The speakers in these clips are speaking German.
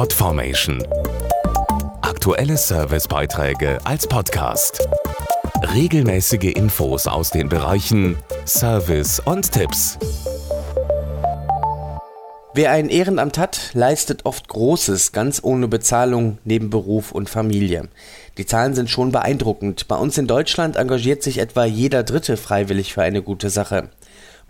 Podformation. Aktuelle Servicebeiträge als Podcast. Regelmäßige Infos aus den Bereichen Service und Tipps. Wer ein Ehrenamt hat, leistet oft Großes, ganz ohne Bezahlung, neben Beruf und Familie. Die Zahlen sind schon beeindruckend. Bei uns in Deutschland engagiert sich etwa jeder Dritte freiwillig für eine gute Sache.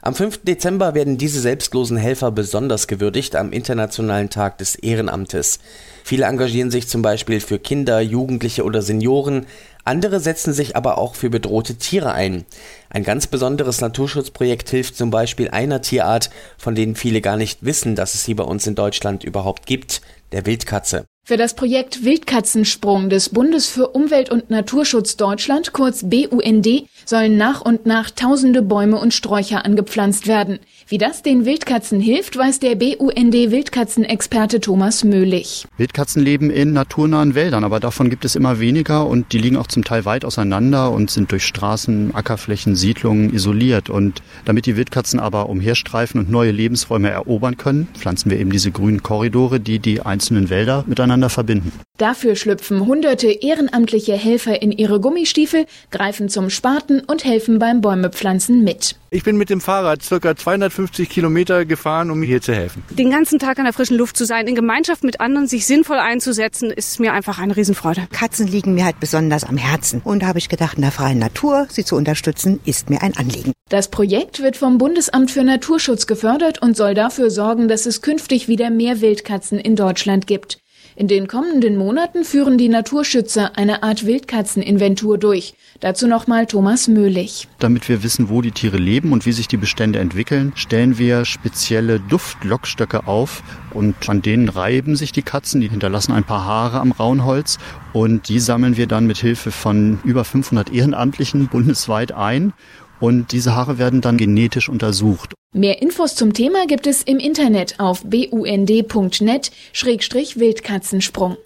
Am 5. Dezember werden diese selbstlosen Helfer besonders gewürdigt am Internationalen Tag des Ehrenamtes. Viele engagieren sich zum Beispiel für Kinder, Jugendliche oder Senioren, andere setzen sich aber auch für bedrohte Tiere ein. Ein ganz besonderes Naturschutzprojekt hilft zum Beispiel einer Tierart, von denen viele gar nicht wissen, dass es sie bei uns in Deutschland überhaupt gibt, der Wildkatze. Für das Projekt Wildkatzensprung des Bundes für Umwelt und Naturschutz Deutschland, kurz BUND, sollen nach und nach tausende Bäume und Sträucher angepflanzt werden. Wie das den Wildkatzen hilft, weiß der BUND Wildkatzenexperte Thomas Möhlich. Wildkatzen leben in naturnahen Wäldern, aber davon gibt es immer weniger und die liegen auch zum Teil weit auseinander und sind durch Straßen, Ackerflächen, Siedlungen isoliert. Und damit die Wildkatzen aber umherstreifen und neue Lebensräume erobern können, pflanzen wir eben diese grünen Korridore, die die einzelnen Wälder miteinander miteinander verbinden. Dafür schlüpfen hunderte ehrenamtliche Helfer in ihre Gummistiefel, greifen zum Spaten und helfen beim Bäumepflanzen mit. Ich bin mit dem Fahrrad ca. 250 Kilometer gefahren, um hier zu helfen. Den ganzen Tag an der frischen Luft zu sein, in Gemeinschaft mit anderen sich sinnvoll einzusetzen, ist mir einfach eine Riesenfreude. Katzen liegen mir halt besonders am Herzen. Und da habe ich gedacht, in der freien Natur sie zu unterstützen, ist mir ein Anliegen. Das Projekt wird vom Bundesamt für Naturschutz gefördert und soll dafür sorgen, dass es künftig wieder mehr Wildkatzen in Deutschland gibt. In den kommenden Monaten führen die Naturschützer eine Art Wildkatzeninventur durch. Dazu nochmal Thomas Möhlich. Damit wir wissen, wo die Tiere leben und wie sich die Bestände entwickeln, stellen wir spezielle Duftlockstöcke auf und an denen reiben sich die Katzen. Die hinterlassen ein paar Haare am Rauenholz und die sammeln wir dann mit Hilfe von über 500 Ehrenamtlichen bundesweit ein und diese Haare werden dann genetisch untersucht. Mehr Infos zum Thema gibt es im Internet auf bund.net-wildkatzensprung.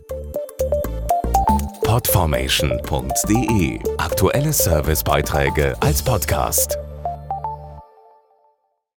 Podformation.de Aktuelle Servicebeiträge als Podcast.